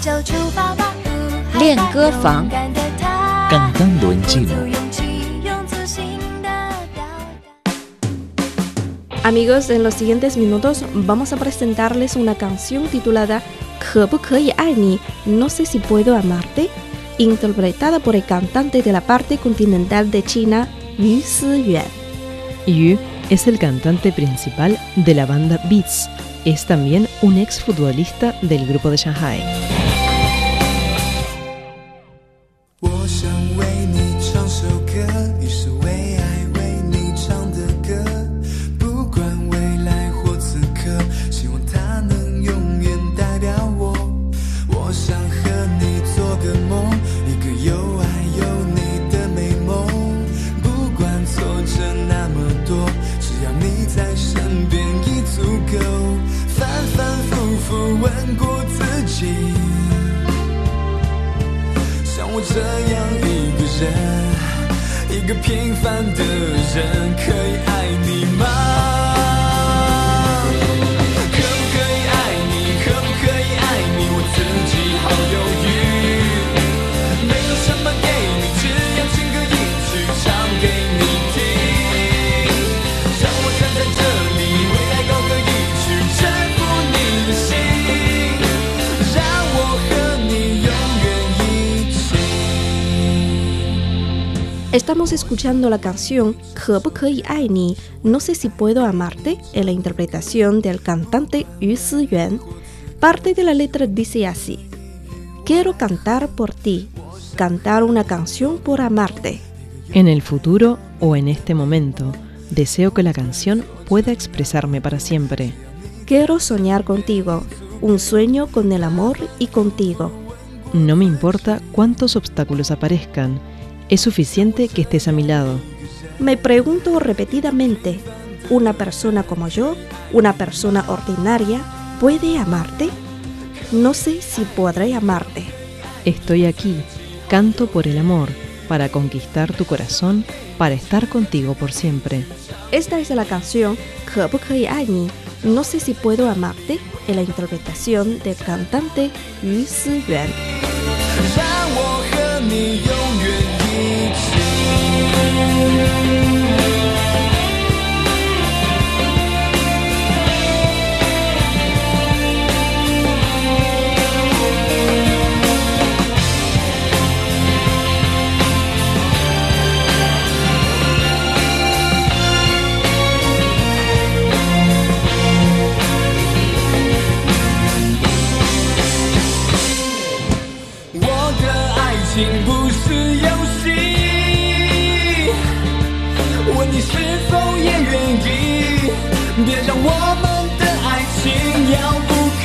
就出发吧，不练歌房勇敢的他刚刚轮进足勇气，用自信的表达。 Amigos, en los siguientes minutos vamos a presentarles una canción titulada 可不可以爱你 No sé si puedo amarte, interpretada por el cantante de la parte continental de China, Yu Si-yuan. Yu es el cantante principal de la banda Beats. es también un exfutbolista del grupo de Shanghai. 我这样一个人，一个平凡的人，可以爱 Estamos escuchando la canción Kei Ai Ni, No sé si puedo amarte, en la interpretación del cantante Yu Siyuan. Parte de la letra dice así: Quiero cantar por ti, cantar una canción por amarte. En el futuro o en este momento, deseo que la canción pueda expresarme para siempre. Quiero soñar contigo, un sueño con el amor y contigo. No me importa cuántos obstáculos aparezcan es suficiente que estés a mi lado. Me pregunto repetidamente, ¿una persona como yo, una persona ordinaria, puede amarte? No sé si podré amarte. Estoy aquí, canto por el amor, para conquistar tu corazón, para estar contigo por siempre. Esta es la canción Ani. No sé si puedo amarte en la interpretación del cantante Yu Siyuan.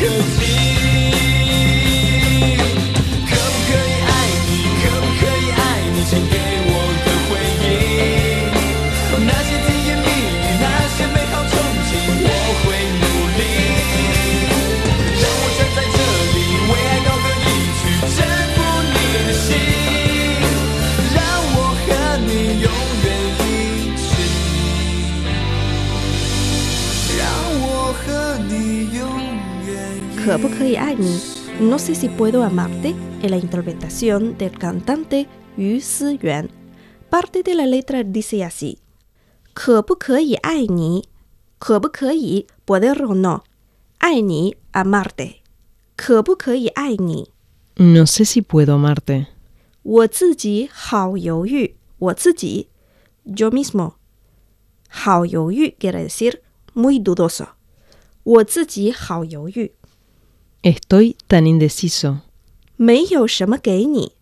不可可不可以爱你 No sé si puedo amarte en la interpretación del cantante Yu Si-yuan. Parte de la letra dice así: 可不可以爱你？可不可以 poder o no？爱你 amarte。可不可以爱你？ No sé si puedo amarte. 我自己好犹豫。我自己 yo mismo 好犹豫 quiere decir muy dudoso。我自己好犹豫。 Estoy tan indeciso. 没有什么给你，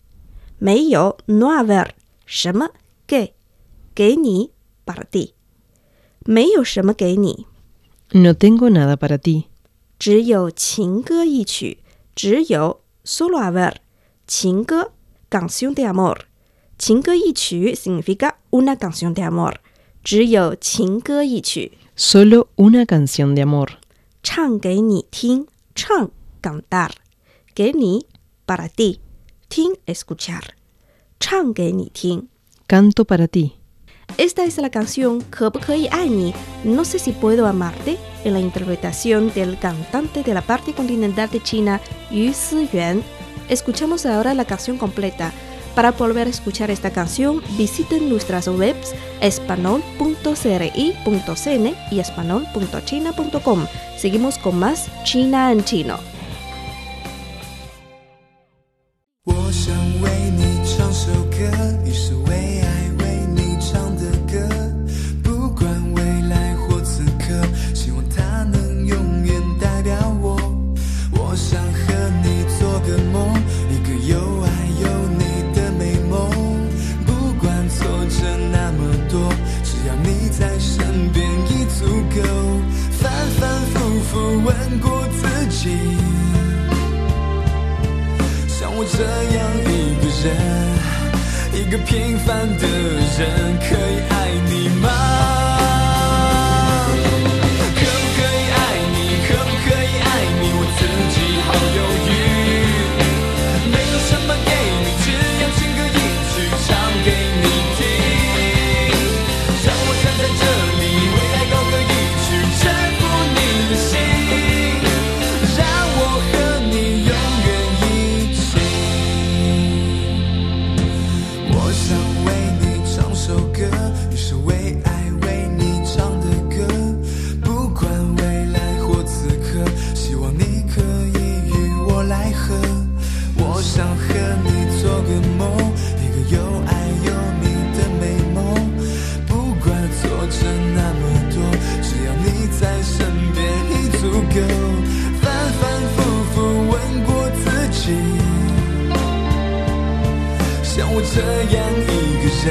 没有 no haber 什么给给你 para ti，没有什么给你， No tengo nada para ti. 只有情歌一曲，只有 solo haber 情歌 canción de amor，情歌一曲 significa una canción de amor，只有情歌一曲， Solo una canción de amor. 唱给你听，唱 cantar. Que para ti. Ting escuchar. Chang que ni ting. Canto para ti. Esta es la canción Ani, No sé si puedo amarte, en la interpretación del cantante de la parte continental de China, Yu Siyuan. Escuchamos ahora la canción completa. Para volver a escuchar esta canción, visiten nuestras webs espanol.cri.cn y espanol.china.com. Seguimos con más China en chino. 问过自己。像我这样一个人，一个平凡的人，可以爱来和。我想和你做个梦，一个又爱又你的美梦。不管挫折那么多，只要你在身边已足够。反反复复问过自己。像我这样一个人，